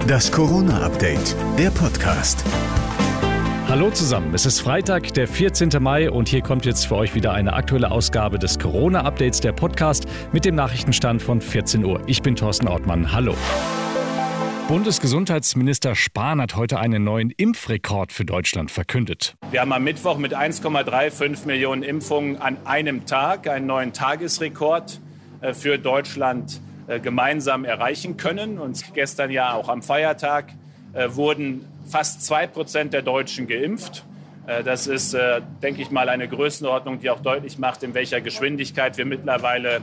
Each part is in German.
Das Corona-Update, der Podcast. Hallo zusammen, es ist Freitag, der 14. Mai und hier kommt jetzt für euch wieder eine aktuelle Ausgabe des Corona-Updates, der Podcast mit dem Nachrichtenstand von 14 Uhr. Ich bin Thorsten Ortmann, hallo. Bundesgesundheitsminister Spahn hat heute einen neuen Impfrekord für Deutschland verkündet. Wir haben am Mittwoch mit 1,35 Millionen Impfungen an einem Tag einen neuen Tagesrekord äh, für Deutschland gemeinsam erreichen können. Und gestern ja auch am Feiertag äh, wurden fast zwei Prozent der Deutschen geimpft. Das ist, denke ich mal, eine Größenordnung, die auch deutlich macht, in welcher Geschwindigkeit wir mittlerweile äh,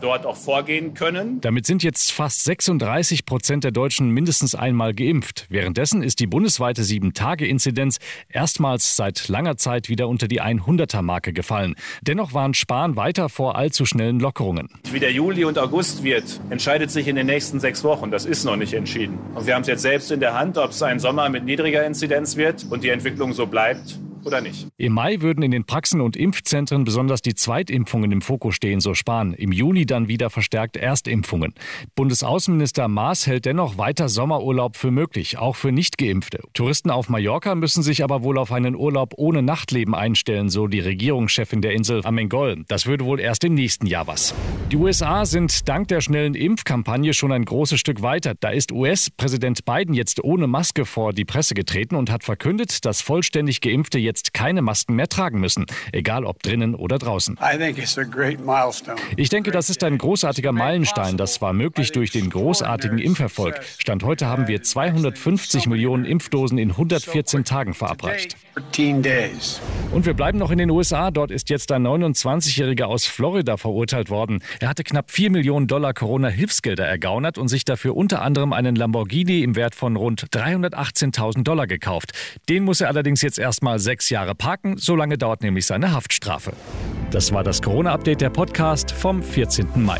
dort auch vorgehen können. Damit sind jetzt fast 36 Prozent der Deutschen mindestens einmal geimpft. Währenddessen ist die bundesweite 7-Tage-Inzidenz erstmals seit langer Zeit wieder unter die 100er-Marke gefallen. Dennoch waren Spahn weiter vor allzu schnellen Lockerungen. Wie der Juli und August wird, entscheidet sich in den nächsten sechs Wochen. Das ist noch nicht entschieden. Und wir haben es jetzt selbst in der Hand, ob es ein Sommer mit niedriger Inzidenz wird und die Entwicklung so bleibt oder nicht. Im Mai würden in den Praxen und Impfzentren besonders die Zweitimpfungen im Fokus stehen, so Spahn. Im Juni dann wieder verstärkt Erstimpfungen. Bundesaußenminister Maas hält dennoch weiter Sommerurlaub für möglich, auch für Nichtgeimpfte. Touristen auf Mallorca müssen sich aber wohl auf einen Urlaub ohne Nachtleben einstellen, so die Regierungschefin der Insel Amengol. Das würde wohl erst im nächsten Jahr was. Die USA sind dank der schnellen Impfkampagne schon ein großes Stück weiter. Da ist US-Präsident Biden jetzt ohne Maske vor die Presse getreten und hat verkündet, dass vollständig Geimpfte jetzt jetzt keine Masken mehr tragen müssen, egal ob drinnen oder draußen. Ich denke, das ist ein großartiger Meilenstein. Das war möglich durch den großartigen Impferfolg. Stand heute haben wir 250 Millionen Impfdosen in 114 Tagen verabreicht. Und wir bleiben noch in den USA. Dort ist jetzt ein 29-Jähriger aus Florida verurteilt worden. Er hatte knapp 4 Millionen Dollar Corona-Hilfsgelder ergaunert und sich dafür unter anderem einen Lamborghini im Wert von rund 318.000 Dollar gekauft. Den muss er allerdings jetzt erstmal sechs sechs Jahre parken, so lange dauert nämlich seine Haftstrafe. Das war das Corona-Update der Podcast vom 14. Mai.